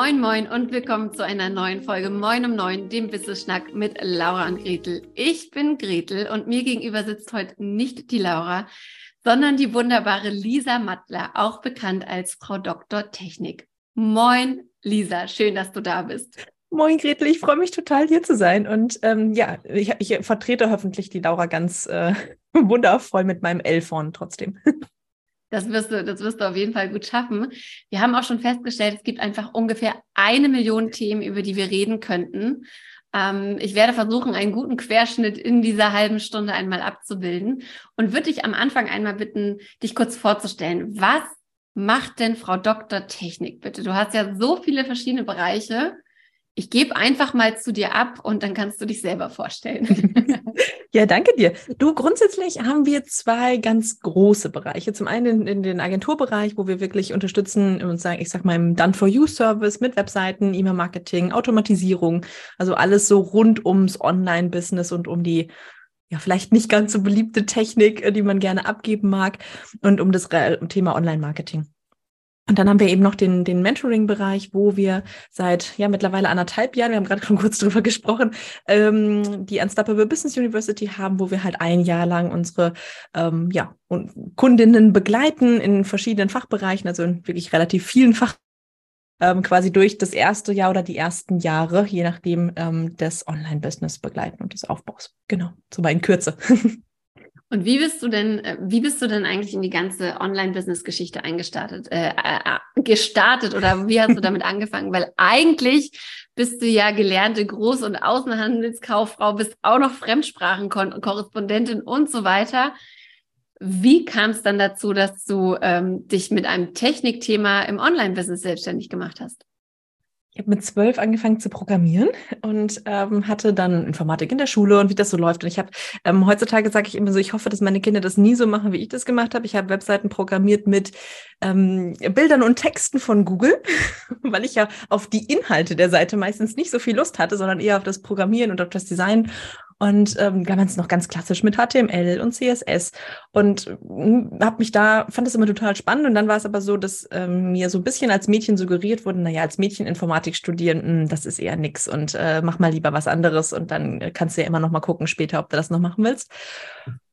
Moin, moin und willkommen zu einer neuen Folge Moin um Neun, dem Wissensschnack mit Laura und Gretel. Ich bin Gretel und mir gegenüber sitzt heute nicht die Laura, sondern die wunderbare Lisa Mattler, auch bekannt als Frau Dr. Technik. Moin, Lisa, schön, dass du da bist. Moin Gretel, ich freue mich total hier zu sein und ähm, ja, ich, ich, vertrete hoffentlich die Laura ganz äh, wundervoll mit meinem L vorn trotzdem. Das wirst du, das wirst du auf jeden Fall gut schaffen. Wir haben auch schon festgestellt, es gibt einfach ungefähr eine Million Themen, über die wir reden könnten. Ähm, ich werde versuchen, einen guten Querschnitt in dieser halben Stunde einmal abzubilden und würde dich am Anfang einmal bitten, dich kurz vorzustellen. Was macht denn Frau Dr. Technik bitte? Du hast ja so viele verschiedene Bereiche ich gebe einfach mal zu dir ab und dann kannst du dich selber vorstellen. ja, danke dir. Du, grundsätzlich haben wir zwei ganz große Bereiche. Zum einen in, in den Agenturbereich, wo wir wirklich unterstützen und sagen, ich sag mal im Done-for-You-Service mit Webseiten, E-Mail-Marketing, Automatisierung, also alles so rund ums Online-Business und um die ja, vielleicht nicht ganz so beliebte Technik, äh, die man gerne abgeben mag und um das Thema Online-Marketing. Und dann haben wir eben noch den, den Mentoring-Bereich, wo wir seit ja mittlerweile anderthalb Jahren, wir haben gerade schon kurz drüber gesprochen, ähm, die Unstoppable Business University haben, wo wir halt ein Jahr lang unsere ähm, ja, Kundinnen begleiten in verschiedenen Fachbereichen, also in wirklich relativ vielen Fach ähm, quasi durch das erste Jahr oder die ersten Jahre, je nachdem, ähm, des Online-Business begleiten und des Aufbaus. Genau, so mal in Kürze. Und wie bist du denn, äh, wie bist du denn eigentlich in die ganze Online-Business-Geschichte eingestartet, äh, äh, gestartet oder wie hast du damit angefangen? Weil eigentlich bist du ja gelernte Groß- und Außenhandelskauffrau, bist auch noch Fremdsprachenkorrespondentin und so weiter. Wie kam es dann dazu, dass du ähm, dich mit einem Technikthema im Online-Business selbstständig gemacht hast? Ich habe mit zwölf angefangen zu programmieren und ähm, hatte dann Informatik in der Schule und wie das so läuft. Und ich habe ähm, heutzutage sage ich immer so, ich hoffe, dass meine Kinder das nie so machen, wie ich das gemacht habe. Ich habe Webseiten programmiert mit ähm, Bildern und Texten von Google, weil ich ja auf die Inhalte der Seite meistens nicht so viel Lust hatte, sondern eher auf das Programmieren und auf das Design und ähm, es noch ganz klassisch mit HTML und CSS und äh, habe mich da fand das immer total spannend. Und dann war es aber so, dass ähm, mir so ein bisschen als Mädchen suggeriert wurde, naja, als Mädchen Informatik studieren, mh, hm, das ist eher nix. Und äh, mach mal lieber was anderes. Und dann äh, kannst du ja immer noch mal gucken später, ob du das noch machen willst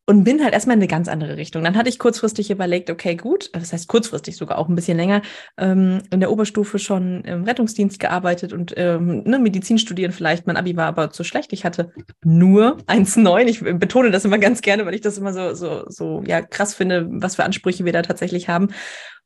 und bin halt erstmal in eine ganz andere Richtung. Dann hatte ich kurzfristig überlegt, okay, gut, das heißt kurzfristig sogar auch ein bisschen länger, ähm, in der Oberstufe schon im Rettungsdienst gearbeitet und ähm, ne, Medizin studieren vielleicht. Mein Abi war aber zu schlecht. Ich hatte nur 1,9. Ich betone das immer ganz gerne, weil ich das immer so, so, so ja, krass finde, was für Ansprüche wir da tatsächlich haben.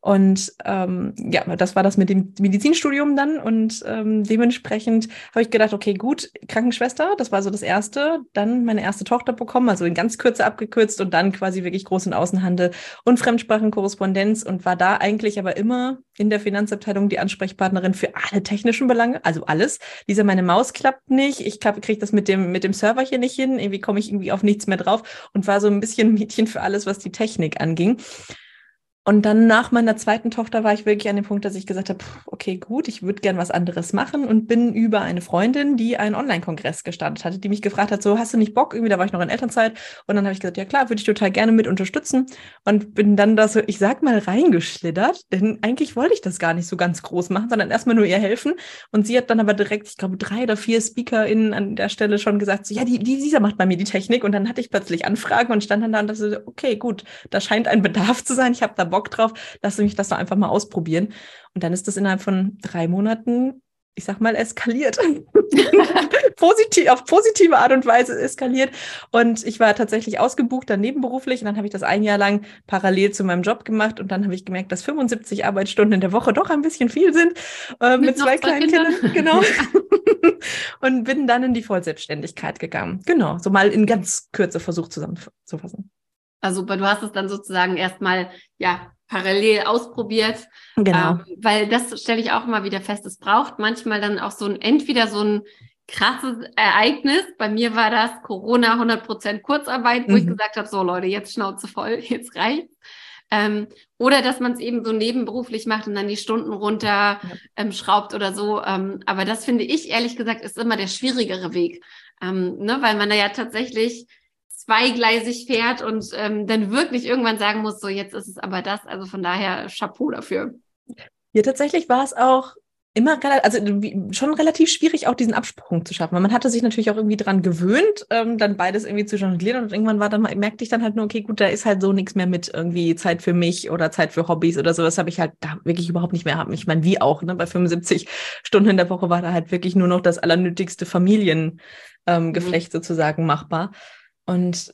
Und ähm, ja, das war das mit dem Medizinstudium dann. Und ähm, dementsprechend habe ich gedacht, okay, gut, Krankenschwester, das war so das Erste. Dann meine erste Tochter bekommen, also in ganz Kürze abgekürzt und dann quasi wirklich Groß- und Außenhandel und Fremdsprachenkorrespondenz und war da eigentlich aber immer in der Finanzabteilung die Ansprechpartnerin für alle technischen Belange, also alles. Lisa, meine Maus klappt nicht, ich kriege das mit dem, mit dem Server hier nicht hin, irgendwie komme ich irgendwie auf nichts mehr drauf und war so ein bisschen Mädchen für alles, was die Technik anging. Und dann nach meiner zweiten Tochter war ich wirklich an dem Punkt, dass ich gesagt habe, okay, gut, ich würde gern was anderes machen und bin über eine Freundin, die einen Online-Kongress gestartet hatte, die mich gefragt hat, so, hast du nicht Bock? Irgendwie, da war ich noch in Elternzeit. Und dann habe ich gesagt, ja klar, würde ich total gerne mit unterstützen. Und bin dann da so, ich sag mal, reingeschlittert, denn eigentlich wollte ich das gar nicht so ganz groß machen, sondern erstmal nur ihr helfen. Und sie hat dann aber direkt, ich glaube, drei oder vier SpeakerInnen an der Stelle schon gesagt, so, ja, die, die, dieser macht bei mir die Technik. Und dann hatte ich plötzlich Anfragen und stand dann da und dachte, okay, gut, da scheint ein Bedarf zu sein. Ich habe da Bock Bock drauf, lass mich das doch einfach mal ausprobieren. Und dann ist das innerhalb von drei Monaten, ich sag mal, eskaliert. Positiv, auf positive Art und Weise eskaliert. Und ich war tatsächlich ausgebucht, dann nebenberuflich. Und dann habe ich das ein Jahr lang parallel zu meinem Job gemacht. Und dann habe ich gemerkt, dass 75 Arbeitsstunden in der Woche doch ein bisschen viel sind. Äh, mit, mit zwei kleinen Kindern. Kindern. Genau. und bin dann in die Vollselbstständigkeit gegangen. Genau. So mal in ganz Kürze versucht zusammenzufassen. Also du hast es dann sozusagen erstmal ja parallel ausprobiert. Genau. Ähm, weil das stelle ich auch immer wieder fest. Es braucht manchmal dann auch so ein, entweder so ein krasses Ereignis. Bei mir war das Corona 100% Kurzarbeit, wo mhm. ich gesagt habe, so Leute, jetzt Schnauze voll, jetzt reicht. Ähm, oder dass man es eben so nebenberuflich macht und dann die Stunden runter ja. ähm, schraubt oder so. Ähm, aber das finde ich ehrlich gesagt ist immer der schwierigere Weg, ähm, ne? weil man da ja tatsächlich zweigleisig fährt und ähm, dann wirklich irgendwann sagen muss, so jetzt ist es aber das. Also von daher Chapeau dafür. Ja, tatsächlich war es auch immer also schon relativ schwierig, auch diesen Absprung zu schaffen. Weil man hatte sich natürlich auch irgendwie dran gewöhnt, ähm, dann beides irgendwie zu jonglieren und irgendwann war dann merkte ich dann halt nur, okay, gut, da ist halt so nichts mehr mit irgendwie Zeit für mich oder Zeit für Hobbys oder sowas habe ich halt da wirklich überhaupt nicht mehr haben. Ich meine, wie auch, ne? Bei 75 Stunden in der Woche war da halt wirklich nur noch das allernötigste Familiengeflecht ähm, mhm. sozusagen machbar. Und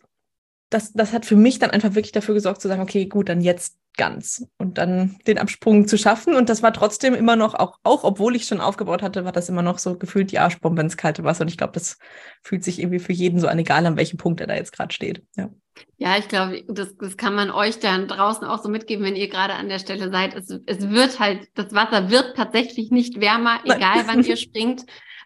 das, das hat für mich dann einfach wirklich dafür gesorgt zu sagen, okay, gut, dann jetzt ganz und dann den Absprung zu schaffen. Und das war trotzdem immer noch, auch, auch obwohl ich schon aufgebaut hatte, war das immer noch so gefühlt die Arschbombe ins kalte Wasser. Und ich glaube, das fühlt sich irgendwie für jeden so an, egal an welchem Punkt er da jetzt gerade steht. Ja. Ja, ich glaube, das, das kann man euch dann draußen auch so mitgeben, wenn ihr gerade an der Stelle seid. Es, es wird halt, das Wasser wird tatsächlich nicht wärmer, egal wann ihr springt.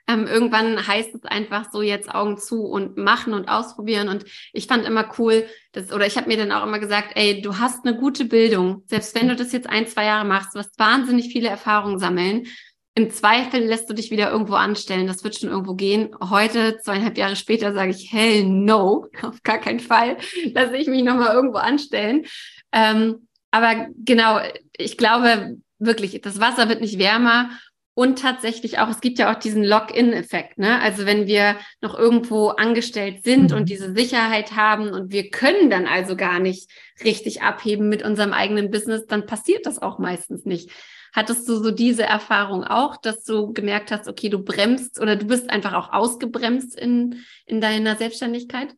Ähm, irgendwann heißt es einfach so jetzt Augen zu und machen und ausprobieren. Und ich fand immer cool, dass, oder ich habe mir dann auch immer gesagt, ey, du hast eine gute Bildung. Selbst wenn du das jetzt ein, zwei Jahre machst, du wirst wahnsinnig viele Erfahrungen sammeln. Im Zweifel lässt du dich wieder irgendwo anstellen. Das wird schon irgendwo gehen. Heute, zweieinhalb Jahre später, sage ich, hell no, auf gar keinen Fall lasse ich mich nochmal irgendwo anstellen. Ähm, aber genau, ich glaube wirklich, das Wasser wird nicht wärmer und tatsächlich auch, es gibt ja auch diesen Lock-in-Effekt. Ne? Also wenn wir noch irgendwo angestellt sind mhm. und diese Sicherheit haben und wir können dann also gar nicht richtig abheben mit unserem eigenen Business, dann passiert das auch meistens nicht. Hattest du so diese Erfahrung auch, dass du gemerkt hast, okay, du bremst oder du bist einfach auch ausgebremst in, in deiner Selbstständigkeit?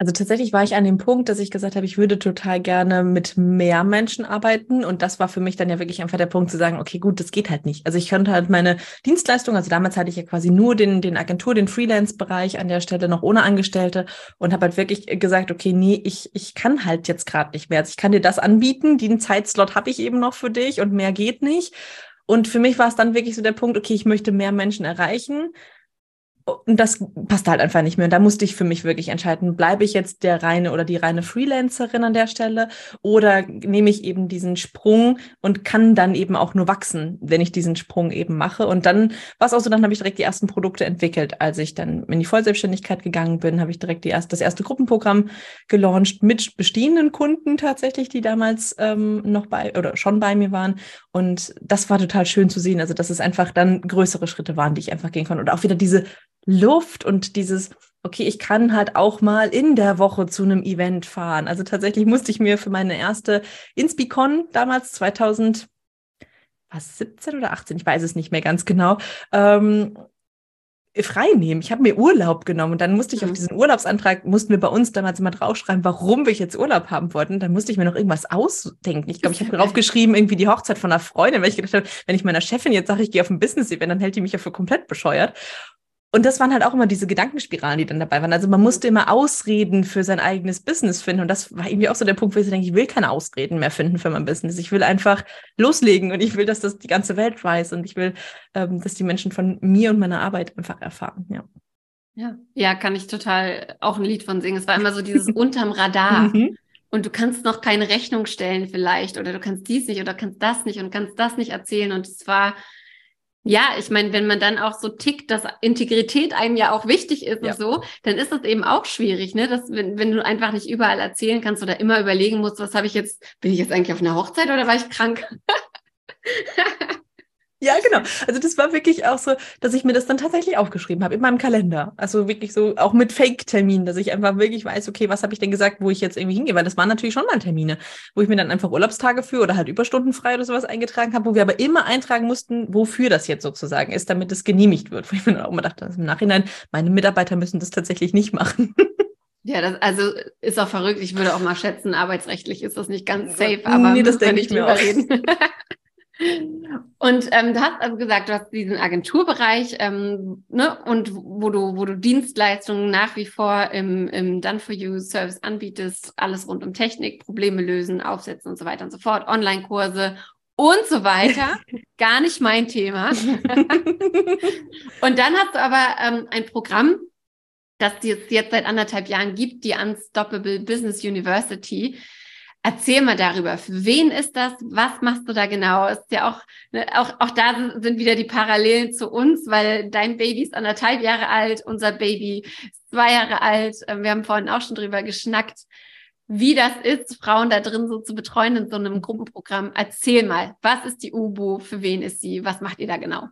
Also tatsächlich war ich an dem Punkt, dass ich gesagt habe, ich würde total gerne mit mehr Menschen arbeiten. Und das war für mich dann ja wirklich einfach der Punkt zu sagen, okay, gut, das geht halt nicht. Also ich könnte halt meine Dienstleistung, also damals hatte ich ja quasi nur den, den Agentur, den Freelance-Bereich an der Stelle noch ohne Angestellte und habe halt wirklich gesagt, okay, nee, ich, ich kann halt jetzt gerade nicht mehr. Also ich kann dir das anbieten, den Zeitslot habe ich eben noch für dich und mehr geht nicht. Und für mich war es dann wirklich so der Punkt, okay, ich möchte mehr Menschen erreichen und das passt halt einfach nicht mehr. Und da musste ich für mich wirklich entscheiden, bleibe ich jetzt der reine oder die reine Freelancerin an der Stelle oder nehme ich eben diesen Sprung und kann dann eben auch nur wachsen, wenn ich diesen Sprung eben mache. Und dann war es auch so, dann habe ich direkt die ersten Produkte entwickelt. Als ich dann in die Vollselbstständigkeit gegangen bin, habe ich direkt die erste, das erste Gruppenprogramm gelauncht mit bestehenden Kunden tatsächlich, die damals ähm, noch bei oder schon bei mir waren. Und das war total schön zu sehen. Also, dass es einfach dann größere Schritte waren, die ich einfach gehen konnte. Und auch wieder diese Luft und dieses, okay, ich kann halt auch mal in der Woche zu einem Event fahren. Also tatsächlich musste ich mir für meine erste Inspicon damals 2000 was 17 oder 18, ich weiß es nicht mehr ganz genau, ähm, frei nehmen. Ich habe mir Urlaub genommen und dann musste ich mhm. auf diesen Urlaubsantrag, mussten wir bei uns damals immer draufschreiben, warum wir jetzt Urlaub haben wollten. Dann musste ich mir noch irgendwas ausdenken. Ich glaube, ich habe draufgeschrieben, irgendwie die Hochzeit von einer Freundin, weil ich gedacht habe, wenn ich meiner Chefin jetzt sage, ich gehe auf ein Business-Event, dann hält die mich ja für komplett bescheuert. Und das waren halt auch immer diese Gedankenspiralen, die dann dabei waren. Also man musste immer Ausreden für sein eigenes Business finden. Und das war irgendwie auch so der Punkt, wo ich denke, ich will keine Ausreden mehr finden für mein Business. Ich will einfach loslegen und ich will, dass das die ganze Welt weiß und ich will, ähm, dass die Menschen von mir und meiner Arbeit einfach erfahren. Ja. Ja. ja, kann ich total auch ein Lied von singen. Es war immer so dieses unterm Radar. Mhm. Und du kannst noch keine Rechnung stellen vielleicht oder du kannst dies nicht oder kannst das nicht und kannst das nicht erzählen. Und es war ja, ich meine, wenn man dann auch so tickt, dass Integrität einem ja auch wichtig ist ja. und so, dann ist das eben auch schwierig, ne? Dass, wenn, wenn du einfach nicht überall erzählen kannst oder immer überlegen musst, was habe ich jetzt, bin ich jetzt eigentlich auf einer Hochzeit oder war ich krank? Ja, genau. Also das war wirklich auch so, dass ich mir das dann tatsächlich aufgeschrieben habe in meinem Kalender. Also wirklich so auch mit Fake-Terminen, dass ich einfach wirklich weiß, okay, was habe ich denn gesagt, wo ich jetzt irgendwie hingehe? Weil das waren natürlich schon mal Termine, wo ich mir dann einfach Urlaubstage für oder halt Überstunden frei oder sowas eingetragen habe, wo wir aber immer eintragen mussten, wofür das jetzt sozusagen ist, damit es genehmigt wird. Wo ich mir dann auch immer dachte, also im Nachhinein, meine Mitarbeiter müssen das tatsächlich nicht machen. Ja, das also ist auch verrückt. Ich würde auch mal schätzen, arbeitsrechtlich ist das nicht ganz safe, aber nee, das denke ich mir auch. Und ähm, du hast also gesagt, du hast diesen Agenturbereich ähm, ne, und wo du, wo du Dienstleistungen nach wie vor im, im Done for You Service anbietest, alles rund um Technik, Probleme lösen, aufsetzen und so weiter und so fort, Online-Kurse und so weiter. Gar nicht mein Thema. und dann hast du aber ähm, ein Programm, das es jetzt seit anderthalb Jahren gibt, die Unstoppable Business University Erzähl mal darüber. Für wen ist das? Was machst du da genau? Ist ja auch, ne, auch, auch da sind wieder die Parallelen zu uns, weil dein Baby ist anderthalb Jahre alt, unser Baby ist zwei Jahre alt. Ähm, wir haben vorhin auch schon drüber geschnackt, wie das ist, Frauen da drin so zu betreuen in so einem Gruppenprogramm. Erzähl mal, was ist die UBO? Für wen ist sie? Was macht ihr da genau?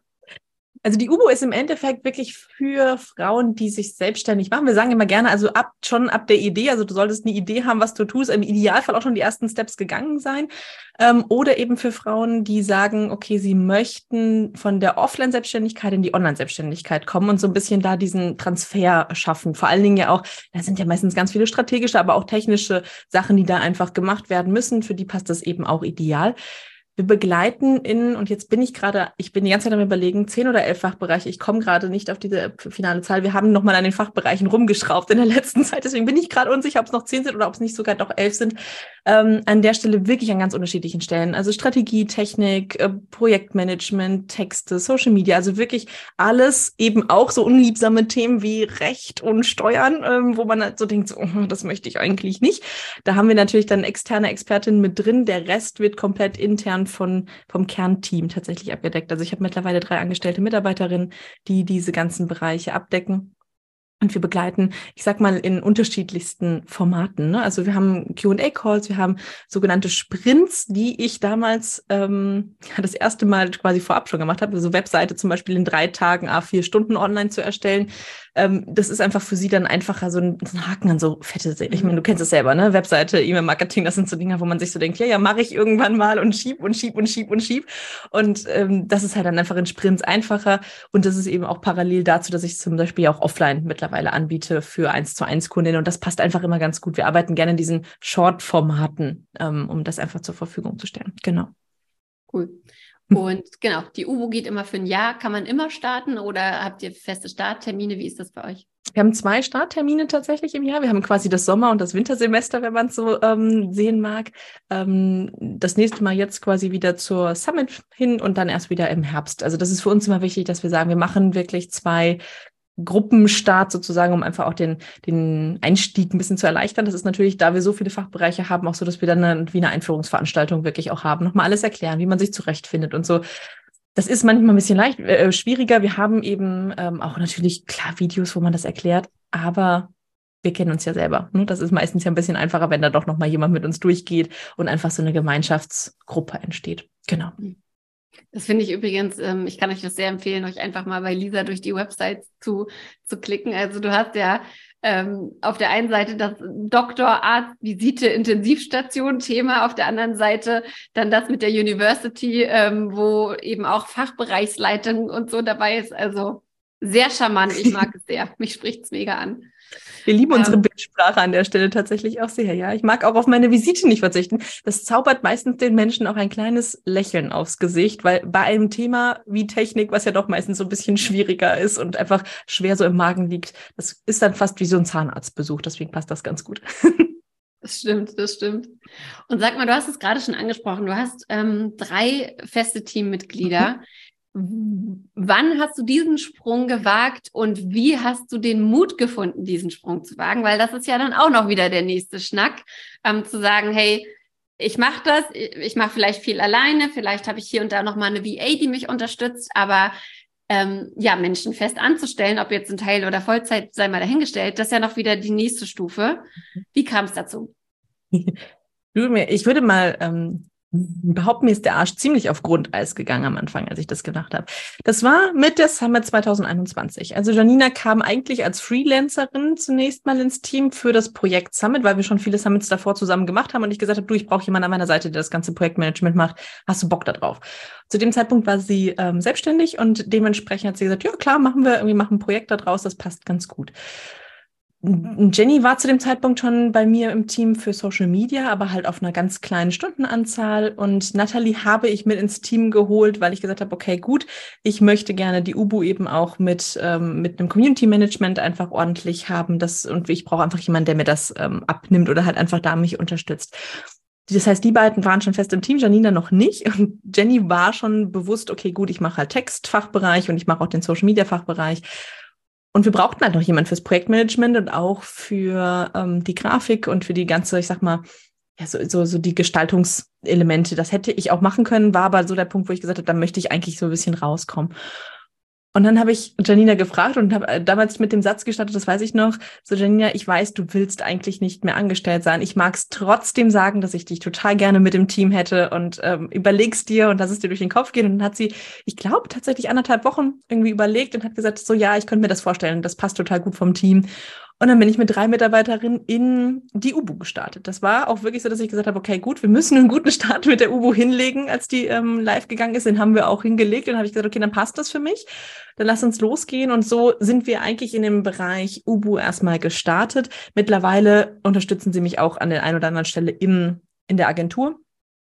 Also die UBO ist im Endeffekt wirklich für Frauen, die sich selbstständig machen. Wir sagen immer gerne, also ab schon ab der Idee, also du solltest eine Idee haben, was du tust, im Idealfall auch schon die ersten Steps gegangen sein. Ähm, oder eben für Frauen, die sagen, okay, sie möchten von der Offline-Selbstständigkeit in die Online-Selbstständigkeit kommen und so ein bisschen da diesen Transfer schaffen. Vor allen Dingen ja auch, da sind ja meistens ganz viele strategische, aber auch technische Sachen, die da einfach gemacht werden müssen. Für die passt das eben auch ideal. Wir begleiten in, und jetzt bin ich gerade, ich bin die ganze Zeit am überlegen, zehn oder elf Fachbereiche. Ich komme gerade nicht auf diese finale Zahl. Wir haben nochmal an den Fachbereichen rumgeschraubt in der letzten Zeit. Deswegen bin ich gerade unsicher, ob es noch zehn sind oder ob es nicht sogar doch elf sind. Ähm, an der Stelle wirklich an ganz unterschiedlichen Stellen. Also Strategie, Technik, äh, Projektmanagement, Texte, Social Media. Also wirklich alles, eben auch so unliebsame Themen wie Recht und Steuern, ähm, wo man halt so denkt, so, oh, das möchte ich eigentlich nicht. Da haben wir natürlich dann externe Expertinnen mit drin. Der Rest wird komplett intern von, vom Kernteam tatsächlich abgedeckt. Also ich habe mittlerweile drei angestellte Mitarbeiterinnen, die diese ganzen Bereiche abdecken. Und wir begleiten, ich sag mal, in unterschiedlichsten Formaten. Ne? Also wir haben QA-Calls, wir haben sogenannte Sprints, die ich damals ähm, das erste Mal quasi vorab schon gemacht habe. Also Webseite zum Beispiel in drei Tagen, a vier Stunden online zu erstellen ähm, das ist einfach für sie dann einfacher, so ein, so ein Haken an so fette Seele. Ich meine, du kennst es selber, ne? Webseite, E-Mail-Marketing, das sind so Dinge, wo man sich so denkt, ja, ja, mache ich irgendwann mal und schieb und schieb und schieb und schieb. Und ähm, das ist halt dann einfach in Sprints einfacher. Und das ist eben auch parallel dazu, dass ich zum Beispiel auch offline mittlerweile anbiete für eins zu eins Kundinnen. Und das passt einfach immer ganz gut. Wir arbeiten gerne in diesen Short-Formaten, ähm, um das einfach zur Verfügung zu stellen. Genau. Cool. Und genau, die UBO geht immer für ein Jahr. Kann man immer starten oder habt ihr feste Starttermine? Wie ist das bei euch? Wir haben zwei Starttermine tatsächlich im Jahr. Wir haben quasi das Sommer- und das Wintersemester, wenn man es so ähm, sehen mag. Ähm, das nächste Mal jetzt quasi wieder zur Summit hin und dann erst wieder im Herbst. Also das ist für uns immer wichtig, dass wir sagen, wir machen wirklich zwei Gruppenstart sozusagen, um einfach auch den, den Einstieg ein bisschen zu erleichtern. Das ist natürlich, da wir so viele Fachbereiche haben, auch so, dass wir dann eine, wie eine Einführungsveranstaltung wirklich auch haben, nochmal alles erklären, wie man sich zurechtfindet und so. Das ist manchmal ein bisschen leicht, äh, schwieriger. Wir haben eben ähm, auch natürlich klar Videos, wo man das erklärt, aber wir kennen uns ja selber. Ne? Das ist meistens ja ein bisschen einfacher, wenn da doch nochmal jemand mit uns durchgeht und einfach so eine Gemeinschaftsgruppe entsteht. Genau. Mhm. Das finde ich übrigens, ähm, ich kann euch das sehr empfehlen, euch einfach mal bei Lisa durch die Website zu, zu klicken. Also du hast ja ähm, auf der einen Seite das Doktor, Arzt, Visite, Intensivstation Thema, auf der anderen Seite dann das mit der University, ähm, wo eben auch Fachbereichsleitung und so dabei ist. Also sehr charmant, ich mag es sehr. Mich spricht es mega an. Wir lieben unsere ähm, Bildsprache an der Stelle tatsächlich auch sehr. Ja, ich mag auch auf meine Visite nicht verzichten. Das zaubert meistens den Menschen auch ein kleines Lächeln aufs Gesicht, weil bei einem Thema wie Technik, was ja doch meistens so ein bisschen schwieriger ist und einfach schwer so im Magen liegt, das ist dann fast wie so ein Zahnarztbesuch. Deswegen passt das ganz gut. Das stimmt, das stimmt. Und sag mal, du hast es gerade schon angesprochen. Du hast ähm, drei feste Teammitglieder. Wann hast du diesen Sprung gewagt und wie hast du den Mut gefunden, diesen Sprung zu wagen? Weil das ist ja dann auch noch wieder der nächste Schnack, ähm, zu sagen, hey, ich mache das, ich mache vielleicht viel alleine, vielleicht habe ich hier und da noch mal eine VA, die mich unterstützt, aber ähm, ja, Menschen fest anzustellen, ob jetzt ein Teil oder Vollzeit, sei mal dahingestellt, das ist ja noch wieder die nächste Stufe. Wie kam es dazu? Ich würde mal ähm, behaupten, mir ist der Arsch ziemlich auf Grundeis gegangen am Anfang, als ich das gemacht habe. Das war mit der Summit 2021. Also Janina kam eigentlich als Freelancerin zunächst mal ins Team für das Projekt Summit, weil wir schon viele Summits davor zusammen gemacht haben und ich gesagt habe, du, ich brauche jemanden an meiner Seite, der das ganze Projektmanagement macht. Hast du Bock da drauf? Zu dem Zeitpunkt war sie ähm, selbstständig und dementsprechend hat sie gesagt, ja klar, machen wir irgendwie machen ein Projekt da draus, das passt ganz gut. Jenny war zu dem Zeitpunkt schon bei mir im Team für Social Media, aber halt auf einer ganz kleinen Stundenanzahl. Und Natalie habe ich mit ins Team geholt, weil ich gesagt habe, okay, gut, ich möchte gerne die UBU eben auch mit, ähm, mit einem Community Management einfach ordentlich haben. Das, und ich brauche einfach jemanden, der mir das ähm, abnimmt oder halt einfach da mich unterstützt. Das heißt, die beiden waren schon fest im Team, Janina noch nicht. Und Jenny war schon bewusst, okay, gut, ich mache halt Textfachbereich und ich mache auch den Social Media Fachbereich. Und wir brauchten halt noch jemand fürs Projektmanagement und auch für ähm, die Grafik und für die ganze, ich sag mal, ja, so, so, so die Gestaltungselemente. Das hätte ich auch machen können, war aber so der Punkt, wo ich gesagt habe, da möchte ich eigentlich so ein bisschen rauskommen. Und dann habe ich Janina gefragt und habe äh, damals mit dem Satz gestartet, das weiß ich noch, so Janina, ich weiß, du willst eigentlich nicht mehr angestellt sein. Ich mag es trotzdem sagen, dass ich dich total gerne mit dem Team hätte und ähm, überlegst dir und lass es dir durch den Kopf gehen. Und dann hat sie, ich glaube, tatsächlich anderthalb Wochen irgendwie überlegt und hat gesagt, so ja, ich könnte mir das vorstellen, das passt total gut vom Team. Und dann bin ich mit drei Mitarbeiterinnen in die UBU gestartet. Das war auch wirklich so, dass ich gesagt habe, okay, gut, wir müssen einen guten Start mit der UBU hinlegen. Als die ähm, live gegangen ist, den haben wir auch hingelegt. Und dann habe ich gesagt, okay, dann passt das für mich. Dann lass uns losgehen. Und so sind wir eigentlich in dem Bereich UBU erstmal gestartet. Mittlerweile unterstützen sie mich auch an der einen oder anderen Stelle im, in der Agentur.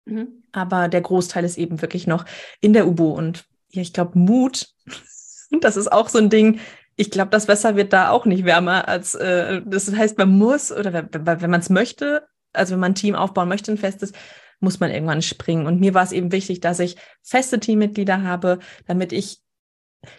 Mhm. Aber der Großteil ist eben wirklich noch in der UBU. Und ja, ich glaube, Mut, das ist auch so ein Ding, ich glaube, das Wasser wird da auch nicht wärmer als, äh, das heißt, man muss, oder wenn, wenn man es möchte, also wenn man ein Team aufbauen möchte, ein festes, muss man irgendwann springen. Und mir war es eben wichtig, dass ich feste Teammitglieder habe, damit ich,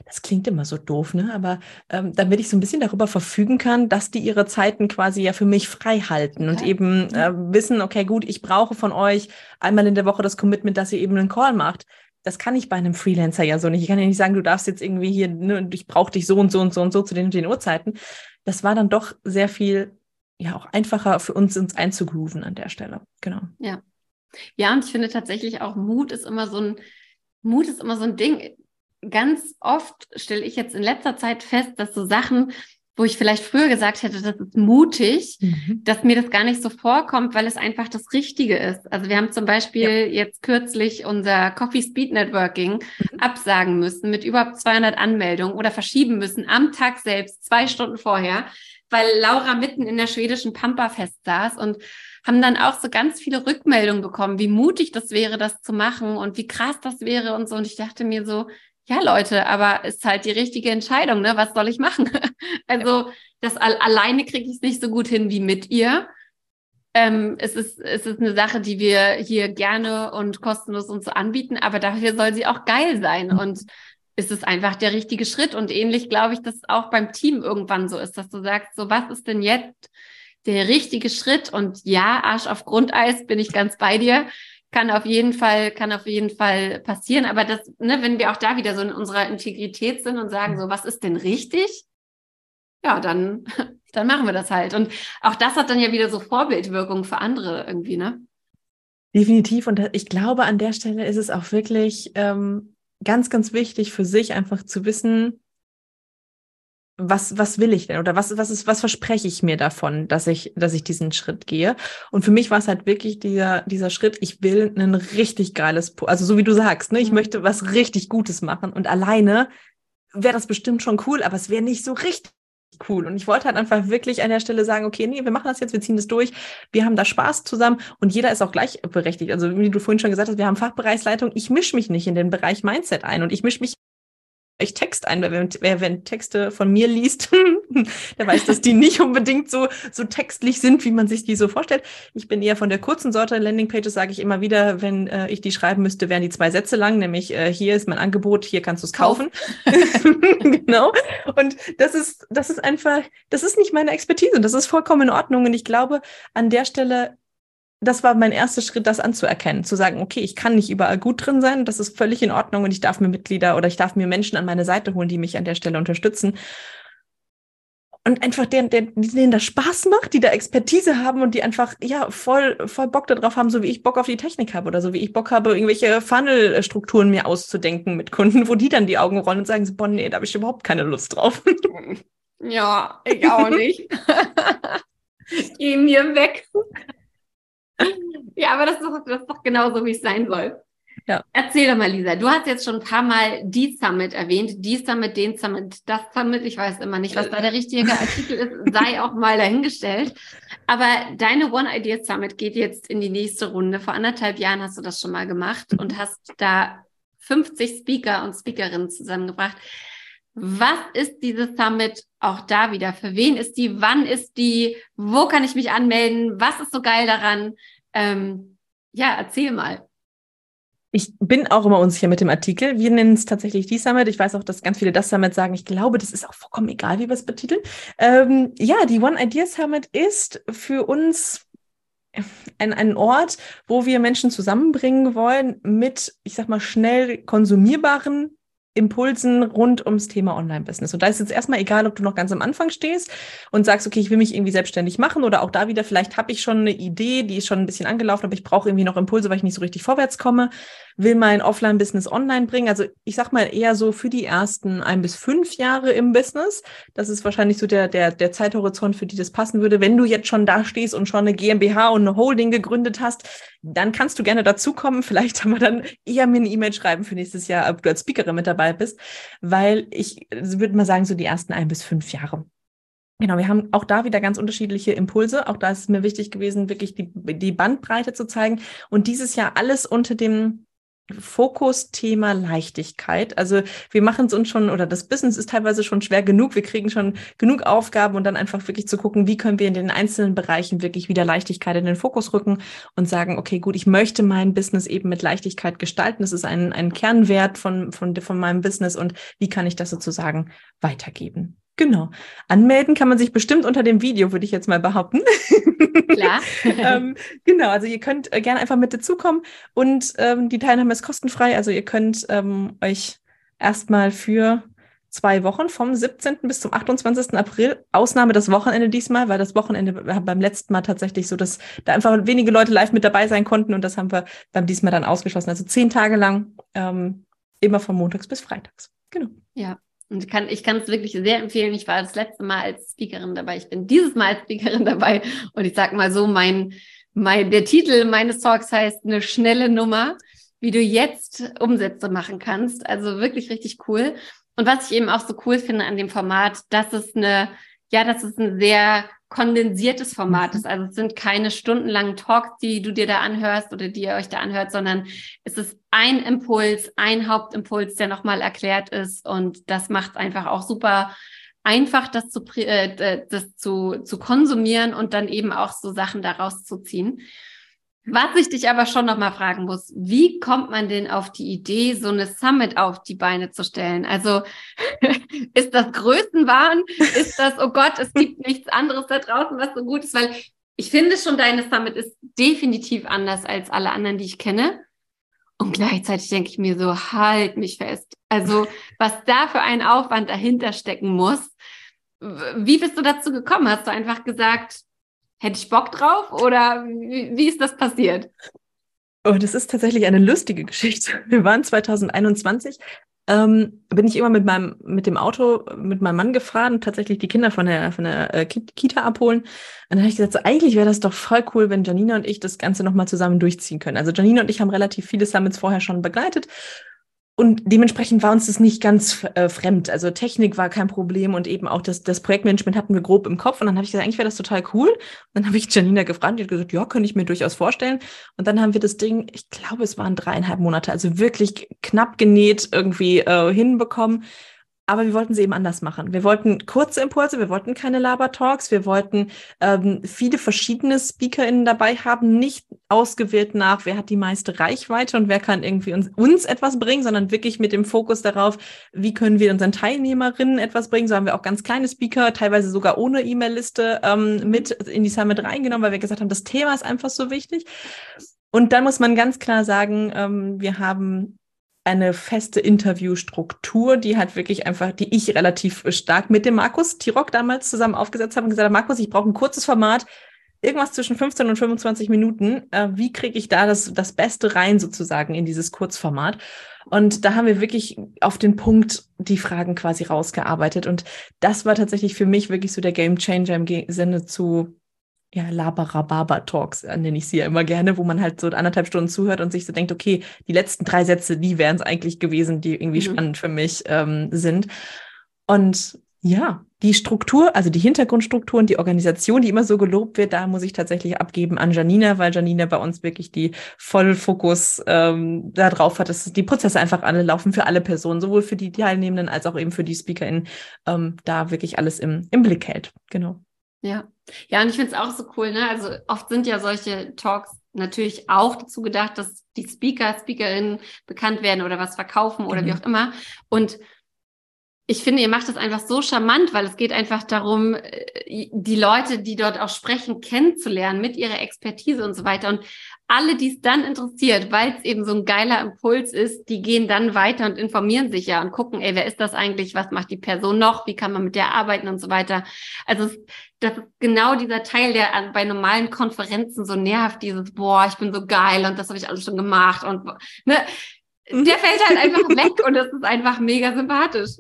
das klingt immer so doof, ne? Aber ähm, damit ich so ein bisschen darüber verfügen kann, dass die ihre Zeiten quasi ja für mich frei halten und eben äh, wissen, okay, gut, ich brauche von euch einmal in der Woche das Commitment, dass ihr eben einen Call macht das kann ich bei einem Freelancer ja so nicht. Ich kann ja nicht sagen, du darfst jetzt irgendwie hier, ne, ich brauche dich so und so und so und so zu den den Uhrzeiten. Das war dann doch sehr viel, ja, auch einfacher für uns, uns einzugrooven an der Stelle. Genau. Ja. Ja, und ich finde tatsächlich auch Mut ist immer so ein, Mut ist immer so ein Ding. Ganz oft stelle ich jetzt in letzter Zeit fest, dass so Sachen, wo ich vielleicht früher gesagt hätte, das ist mutig, mhm. dass mir das gar nicht so vorkommt, weil es einfach das Richtige ist. Also wir haben zum Beispiel ja. jetzt kürzlich unser Coffee Speed Networking mhm. absagen müssen mit über 200 Anmeldungen oder verschieben müssen am Tag selbst, zwei Stunden vorher, weil Laura mitten in der schwedischen Pampa fest saß und haben dann auch so ganz viele Rückmeldungen bekommen, wie mutig das wäre, das zu machen und wie krass das wäre und so. Und ich dachte mir so, ja, Leute, aber ist halt die richtige Entscheidung, ne? Was soll ich machen? also, das al alleine kriege ich es nicht so gut hin wie mit ihr. Ähm, es, ist, es ist eine Sache, die wir hier gerne und kostenlos uns so anbieten, aber dafür soll sie auch geil sein. Mhm. Und ist es einfach der richtige Schritt. Und ähnlich glaube ich, dass es auch beim Team irgendwann so ist, dass du sagst, so was ist denn jetzt der richtige Schritt? Und ja, Arsch auf Grundeis bin ich ganz bei dir kann auf jeden Fall, kann auf jeden Fall passieren. Aber das, ne, wenn wir auch da wieder so in unserer Integrität sind und sagen, so, was ist denn richtig? Ja, dann, dann machen wir das halt. Und auch das hat dann ja wieder so Vorbildwirkung für andere irgendwie, ne? Definitiv. Und ich glaube, an der Stelle ist es auch wirklich ähm, ganz, ganz wichtig für sich einfach zu wissen, was, was will ich denn oder was, was ist, was verspreche ich mir davon, dass ich, dass ich diesen Schritt gehe? Und für mich war es halt wirklich dieser, dieser Schritt, ich will ein richtig geiles, also so wie du sagst, ne, ich mhm. möchte was richtig Gutes machen und alleine wäre das bestimmt schon cool, aber es wäre nicht so richtig cool. Und ich wollte halt einfach wirklich an der Stelle sagen, okay, nee, wir machen das jetzt, wir ziehen das durch, wir haben da Spaß zusammen und jeder ist auch gleichberechtigt. Also wie du vorhin schon gesagt hast, wir haben Fachbereichsleitung, ich mische mich nicht in den Bereich Mindset ein und ich mische mich ich Text ein, weil wenn, wer wenn Texte von mir liest, der weiß, dass die nicht unbedingt so, so textlich sind, wie man sich die so vorstellt. Ich bin eher von der kurzen Sorte. Landingpages sage ich immer wieder, wenn äh, ich die schreiben müsste, wären die zwei Sätze lang, nämlich äh, hier ist mein Angebot, hier kannst du es kaufen. genau. Und das ist, das ist einfach, das ist nicht meine Expertise und das ist vollkommen in Ordnung. Und ich glaube, an der Stelle das war mein erster Schritt, das anzuerkennen, zu sagen, okay, ich kann nicht überall gut drin sein, das ist völlig in Ordnung und ich darf mir Mitglieder oder ich darf mir Menschen an meine Seite holen, die mich an der Stelle unterstützen. Und einfach denen, denen das Spaß macht, die da Expertise haben und die einfach, ja, voll, voll Bock darauf haben, so wie ich Bock auf die Technik habe oder so wie ich Bock habe, irgendwelche Funnel-Strukturen mir auszudenken mit Kunden, wo die dann die Augen rollen und sagen so, boah, nee, da habe ich überhaupt keine Lust drauf. Ja, ich auch nicht. Geh mir weg. Ja, aber das ist, doch, das ist doch genau so, wie es sein soll. Ja. Erzähl doch mal, Lisa. Du hast jetzt schon ein paar Mal die Summit erwähnt. Die Summit, den Summit, das Summit. Ich weiß immer nicht, was da der richtige Artikel ist. Sei auch mal dahingestellt. Aber deine One Idea Summit geht jetzt in die nächste Runde. Vor anderthalb Jahren hast du das schon mal gemacht und hast da 50 Speaker und Speakerinnen zusammengebracht. Was ist diese Summit auch da wieder? Für wen ist die? Wann ist die? Wo kann ich mich anmelden? Was ist so geil daran? Ähm, ja, erzähl mal. Ich bin auch immer unsicher mit dem Artikel. Wir nennen es tatsächlich die Summit. Ich weiß auch, dass ganz viele das Summit sagen. Ich glaube, das ist auch vollkommen egal, wie wir es betiteln. Ähm, ja, die One Idea Summit ist für uns ein, ein Ort, wo wir Menschen zusammenbringen wollen mit, ich sag mal, schnell konsumierbaren Impulsen rund ums Thema Online-Business. Und da ist jetzt erstmal egal, ob du noch ganz am Anfang stehst und sagst, okay, ich will mich irgendwie selbstständig machen oder auch da wieder, vielleicht habe ich schon eine Idee, die ist schon ein bisschen angelaufen, aber ich brauche irgendwie noch Impulse, weil ich nicht so richtig vorwärts komme, will mein Offline-Business online bringen. Also ich sag mal eher so für die ersten ein bis fünf Jahre im Business. Das ist wahrscheinlich so der, der, der Zeithorizont, für die das passen würde. Wenn du jetzt schon da stehst und schon eine GmbH und eine Holding gegründet hast, dann kannst du gerne dazukommen. Vielleicht haben wir dann eher mir eine E-Mail schreiben für nächstes Jahr, ob du als Speakerin mit dabei bist, weil ich würde mal sagen, so die ersten ein bis fünf Jahre. Genau, wir haben auch da wieder ganz unterschiedliche Impulse. Auch da ist es mir wichtig gewesen, wirklich die, die Bandbreite zu zeigen. Und dieses Jahr alles unter dem Fokus Thema Leichtigkeit. Also wir machen es uns schon, oder das Business ist teilweise schon schwer genug. Wir kriegen schon genug Aufgaben und dann einfach wirklich zu gucken, wie können wir in den einzelnen Bereichen wirklich wieder Leichtigkeit in den Fokus rücken und sagen, okay, gut, ich möchte mein Business eben mit Leichtigkeit gestalten. Das ist ein, ein Kernwert von, von, von meinem Business und wie kann ich das sozusagen weitergeben? Genau. Anmelden kann man sich bestimmt unter dem Video, würde ich jetzt mal behaupten. Klar. ähm, genau, also ihr könnt äh, gerne einfach mit dazukommen und ähm, die Teilnahme ist kostenfrei. Also ihr könnt ähm, euch erstmal für zwei Wochen vom 17. bis zum 28. April, Ausnahme das Wochenende diesmal, weil das Wochenende beim letzten Mal tatsächlich so, dass da einfach wenige Leute live mit dabei sein konnten und das haben wir beim diesmal dann ausgeschlossen. Also zehn Tage lang, ähm, immer von montags bis freitags. Genau. Ja, und kann, ich kann es wirklich sehr empfehlen. Ich war das letzte Mal als Speakerin dabei. Ich bin dieses Mal als Speakerin dabei. Und ich sag mal so, mein, mein, der Titel meines Talks heißt eine schnelle Nummer, wie du jetzt Umsätze machen kannst. Also wirklich richtig cool. Und was ich eben auch so cool finde an dem Format, dass es eine, ja, dass es ein sehr kondensiertes Format mhm. ist. Also es sind keine stundenlangen Talks, die du dir da anhörst oder die ihr euch da anhört, sondern es ist ein Impuls, ein Hauptimpuls, der nochmal erklärt ist. Und das macht einfach auch super einfach, das zu, äh, das zu, zu konsumieren und dann eben auch so Sachen daraus zu ziehen. Was ich dich aber schon noch mal fragen muss, wie kommt man denn auf die Idee, so eine Summit auf die Beine zu stellen? Also ist das Größenwahn? Ist das, oh Gott, es gibt nichts anderes da draußen, was so gut ist? Weil ich finde schon, deine Summit ist definitiv anders als alle anderen, die ich kenne. Und gleichzeitig denke ich mir so, halt mich fest. Also was da für ein Aufwand dahinter stecken muss. Wie bist du dazu gekommen? Hast du einfach gesagt, Hätte ich Bock drauf oder wie, ist das passiert? Oh, das ist tatsächlich eine lustige Geschichte. Wir waren 2021 ähm, bin ich immer mit meinem mit dem Auto mit meinem Mann gefahren tatsächlich die Kinder von der von der äh, Kita abholen. Und dann habe ich gesagt, so, eigentlich wäre das doch voll cool, wenn Janina und ich das Ganze nochmal zusammen durchziehen können. Also Janina und ich haben relativ viele Summits vorher schon begleitet und dementsprechend war uns das nicht ganz äh, fremd. Also Technik war kein Problem und eben auch das, das Projektmanagement hatten wir grob im Kopf. Und dann habe ich gesagt, eigentlich wäre das total cool. Und dann habe ich Janina gefragt, die hat gesagt, ja, könnte ich mir durchaus vorstellen. Und dann haben wir das Ding, ich glaube, es waren dreieinhalb Monate, also wirklich knapp genäht irgendwie äh, hinbekommen. Aber wir wollten sie eben anders machen. Wir wollten kurze Impulse, wir wollten keine Laber-Talks, wir wollten ähm, viele verschiedene SpeakerInnen dabei haben, nicht ausgewählt nach, wer hat die meiste Reichweite und wer kann irgendwie uns, uns etwas bringen, sondern wirklich mit dem Fokus darauf, wie können wir unseren Teilnehmerinnen etwas bringen. So haben wir auch ganz kleine Speaker, teilweise sogar ohne E-Mail-Liste ähm, mit in die Summit reingenommen, weil wir gesagt haben, das Thema ist einfach so wichtig. Und dann muss man ganz klar sagen, ähm, wir haben eine feste Interviewstruktur, die halt wirklich einfach, die ich relativ stark mit dem Markus Tirok damals zusammen aufgesetzt habe und gesagt habe, Markus, ich brauche ein kurzes Format, irgendwas zwischen 15 und 25 Minuten. Äh, wie kriege ich da das, das Beste rein sozusagen in dieses Kurzformat? Und da haben wir wirklich auf den Punkt die Fragen quasi rausgearbeitet. Und das war tatsächlich für mich wirklich so der Game Changer im Sinne zu ja, Labarababa-Talks äh, nenne ich sie ja immer gerne, wo man halt so anderthalb Stunden zuhört und sich so denkt, okay, die letzten drei Sätze, die wären es eigentlich gewesen, die irgendwie mhm. spannend für mich ähm, sind. Und ja, die Struktur, also die Hintergrundstruktur und die Organisation, die immer so gelobt wird, da muss ich tatsächlich abgeben an Janina, weil Janina bei uns wirklich die Vollfokus ähm, darauf hat, dass die Prozesse einfach alle laufen für alle Personen, sowohl für die Teilnehmenden als auch eben für die SpeakerInnen, ähm, da wirklich alles im, im Blick hält. Genau. Ja, ja, und ich finde es auch so cool, ne? Also oft sind ja solche Talks natürlich auch dazu gedacht, dass die Speaker, Speakerinnen bekannt werden oder was verkaufen oder mhm. wie auch immer. Und ich finde, ihr macht das einfach so charmant, weil es geht einfach darum, äh, die Leute, die dort auch sprechen, kennenzulernen mit ihrer Expertise und so weiter. Und alle, die es dann interessiert, weil es eben so ein geiler Impuls ist, die gehen dann weiter und informieren sich ja und gucken, ey, wer ist das eigentlich? Was macht die Person noch? Wie kann man mit der arbeiten und so weiter? Also das ist genau dieser Teil, der an, bei normalen Konferenzen so nervt, dieses, boah, ich bin so geil und das habe ich alles schon gemacht und ne, der fällt halt einfach weg und das ist einfach mega sympathisch.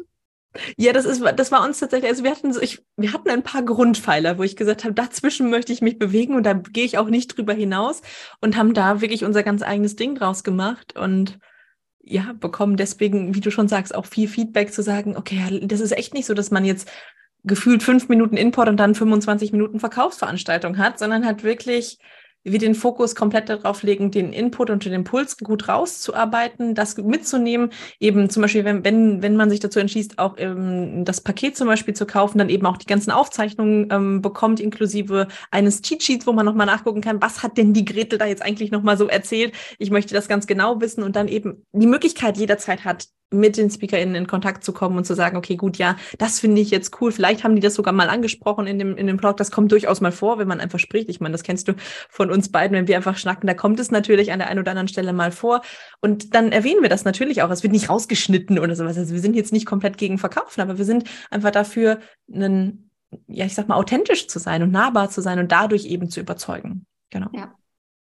Ja, das ist, das war uns tatsächlich, also wir hatten so, ich, wir hatten ein paar Grundpfeiler, wo ich gesagt habe, dazwischen möchte ich mich bewegen und da gehe ich auch nicht drüber hinaus und haben da wirklich unser ganz eigenes Ding draus gemacht und ja, bekommen deswegen, wie du schon sagst, auch viel Feedback zu sagen, okay, das ist echt nicht so, dass man jetzt gefühlt fünf Minuten Import und dann 25 Minuten Verkaufsveranstaltung hat, sondern hat wirklich wir den Fokus komplett darauf legen, den Input und den Impuls gut rauszuarbeiten, das mitzunehmen. Eben zum Beispiel, wenn, wenn, wenn man sich dazu entschließt, auch ähm, das Paket zum Beispiel zu kaufen, dann eben auch die ganzen Aufzeichnungen ähm, bekommt, inklusive eines Cheat-Sheets, wo man nochmal nachgucken kann, was hat denn die Gretel da jetzt eigentlich nochmal so erzählt? Ich möchte das ganz genau wissen und dann eben die Möglichkeit jederzeit hat, mit den SpeakerInnen in Kontakt zu kommen und zu sagen, okay, gut, ja, das finde ich jetzt cool. Vielleicht haben die das sogar mal angesprochen in dem, in dem Blog. Das kommt durchaus mal vor, wenn man einfach spricht. Ich meine, das kennst du von uns beiden, wenn wir einfach schnacken, da kommt es natürlich an der einen oder anderen Stelle mal vor. Und dann erwähnen wir das natürlich auch. Es wird nicht rausgeschnitten oder sowas. Also wir sind jetzt nicht komplett gegen Verkaufen, aber wir sind einfach dafür, einen, ja, ich sag mal, authentisch zu sein und nahbar zu sein und dadurch eben zu überzeugen. Genau. Ja,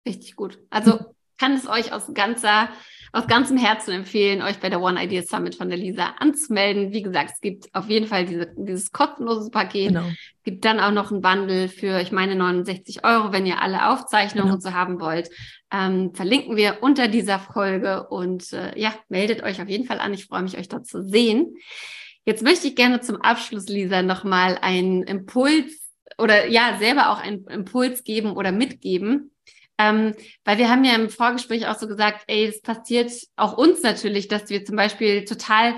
richtig gut. Also kann es euch aus ganzer aus ganzem Herzen empfehlen, euch bei der One Idea Summit von der Lisa anzumelden. Wie gesagt, es gibt auf jeden Fall diese, dieses kostenlose Paket. Genau. Es gibt dann auch noch ein Bundle für, ich meine, 69 Euro, wenn ihr alle Aufzeichnungen genau. so haben wollt. Ähm, verlinken wir unter dieser Folge und äh, ja, meldet euch auf jeden Fall an. Ich freue mich, euch dort zu sehen. Jetzt möchte ich gerne zum Abschluss, Lisa, nochmal einen Impuls oder ja, selber auch einen Impuls geben oder mitgeben ähm, weil wir haben ja im Vorgespräch auch so gesagt, ey, es passiert auch uns natürlich, dass wir zum Beispiel total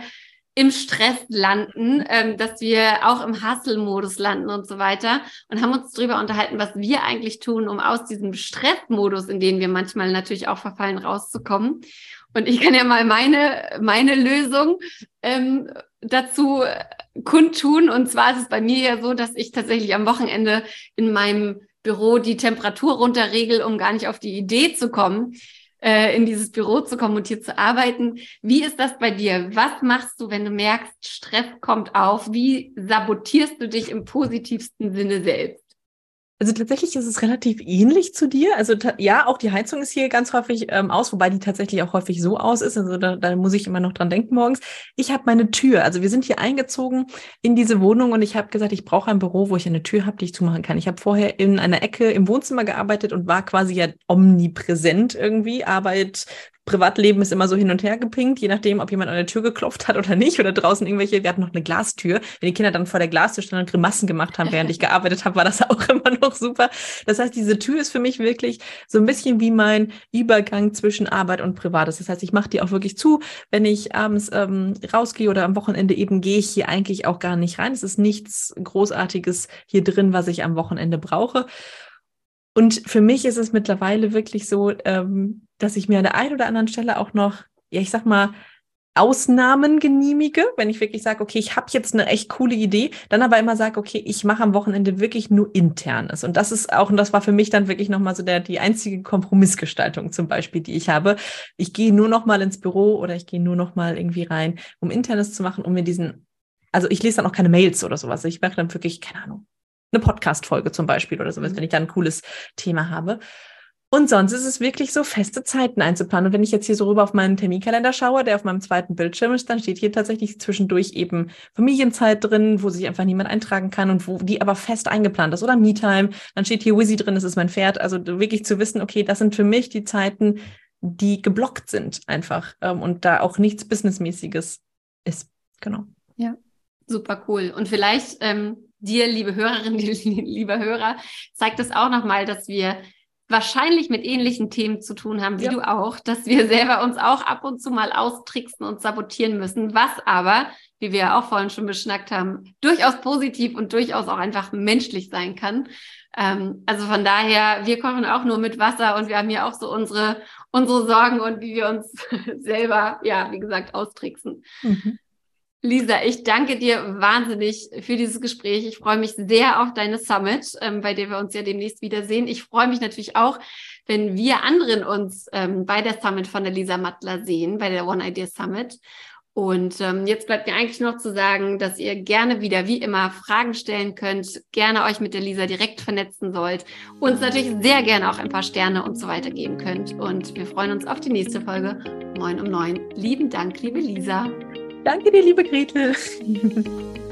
im Stress landen, ähm, dass wir auch im Hustle-Modus landen und so weiter und haben uns darüber unterhalten, was wir eigentlich tun, um aus diesem Stressmodus, in den wir manchmal natürlich auch verfallen, rauszukommen. Und ich kann ja mal meine, meine Lösung ähm, dazu kundtun. Und zwar ist es bei mir ja so, dass ich tatsächlich am Wochenende in meinem Büro die Temperatur runterregel, um gar nicht auf die Idee zu kommen, äh, in dieses Büro zu kommen und hier zu arbeiten. Wie ist das bei dir? Was machst du, wenn du merkst, Stress kommt auf? Wie sabotierst du dich im positivsten Sinne selbst? Also tatsächlich ist es relativ ähnlich zu dir. Also ja, auch die Heizung ist hier ganz häufig ähm, aus, wobei die tatsächlich auch häufig so aus ist. Also da, da muss ich immer noch dran denken morgens. Ich habe meine Tür. Also wir sind hier eingezogen in diese Wohnung und ich habe gesagt, ich brauche ein Büro, wo ich eine Tür habe, die ich zumachen kann. Ich habe vorher in einer Ecke im Wohnzimmer gearbeitet und war quasi ja omnipräsent irgendwie. Arbeit, Privatleben ist immer so hin und her gepinkt, je nachdem, ob jemand an der Tür geklopft hat oder nicht oder draußen irgendwelche, wir hatten noch eine Glastür. Wenn die Kinder dann vor der Glastür standen und Grimassen gemacht haben, während ich gearbeitet habe, war das auch immer noch super. Das heißt, diese Tür ist für mich wirklich so ein bisschen wie mein Übergang zwischen Arbeit und Privates. Das heißt, ich mache die auch wirklich zu. Wenn ich abends ähm, rausgehe oder am Wochenende eben gehe ich hier eigentlich auch gar nicht rein. Es ist nichts Großartiges hier drin, was ich am Wochenende brauche. Und für mich ist es mittlerweile wirklich so, ähm, dass ich mir an der einen oder anderen Stelle auch noch, ja, ich sag mal, Ausnahmen genehmige, wenn ich wirklich sage, okay, ich habe jetzt eine echt coole Idee, dann aber immer sage, okay, ich mache am Wochenende wirklich nur internes. Und das ist auch, und das war für mich dann wirklich nochmal so der, die einzige Kompromissgestaltung zum Beispiel, die ich habe. Ich gehe nur noch mal ins Büro oder ich gehe nur noch mal irgendwie rein, um internes zu machen, um mir diesen, also ich lese dann auch keine Mails oder sowas. Ich mache dann wirklich, keine Ahnung, eine Podcast-Folge zum Beispiel oder sowas, mhm. wenn ich da ein cooles Thema habe. Und sonst ist es wirklich so, feste Zeiten einzuplanen. Und wenn ich jetzt hier so rüber auf meinen Terminkalender schaue, der auf meinem zweiten Bildschirm ist, dann steht hier tatsächlich zwischendurch eben Familienzeit drin, wo sich einfach niemand eintragen kann und wo die aber fest eingeplant ist. Oder Me-Time. Dann steht hier Wizzy drin, das ist mein Pferd. Also wirklich zu wissen, okay, das sind für mich die Zeiten, die geblockt sind einfach. Ähm, und da auch nichts Businessmäßiges ist. Genau. Ja, super cool. Und vielleicht ähm, dir, liebe Hörerinnen, lieber Hörer, zeigt es auch nochmal, dass wir wahrscheinlich mit ähnlichen Themen zu tun haben, wie ja. du auch, dass wir selber uns auch ab und zu mal austricksen und sabotieren müssen, was aber, wie wir auch vorhin schon beschnackt haben, durchaus positiv und durchaus auch einfach menschlich sein kann. Ähm, also von daher, wir kochen auch nur mit Wasser und wir haben ja auch so unsere, unsere Sorgen und wie wir uns selber, ja, wie gesagt, austricksen. Mhm. Lisa, ich danke dir wahnsinnig für dieses Gespräch. Ich freue mich sehr auf deine Summit, ähm, bei der wir uns ja demnächst wiedersehen. Ich freue mich natürlich auch, wenn wir anderen uns ähm, bei der Summit von der Lisa Mattler sehen, bei der One Idea Summit. Und ähm, jetzt bleibt mir eigentlich noch zu sagen, dass ihr gerne wieder, wie immer, Fragen stellen könnt, gerne euch mit der Lisa direkt vernetzen sollt, uns natürlich sehr gerne auch ein paar Sterne und so weiter geben könnt. Und wir freuen uns auf die nächste Folge. Moin um neun. Lieben Dank, liebe Lisa. Danke dir, liebe Gretel.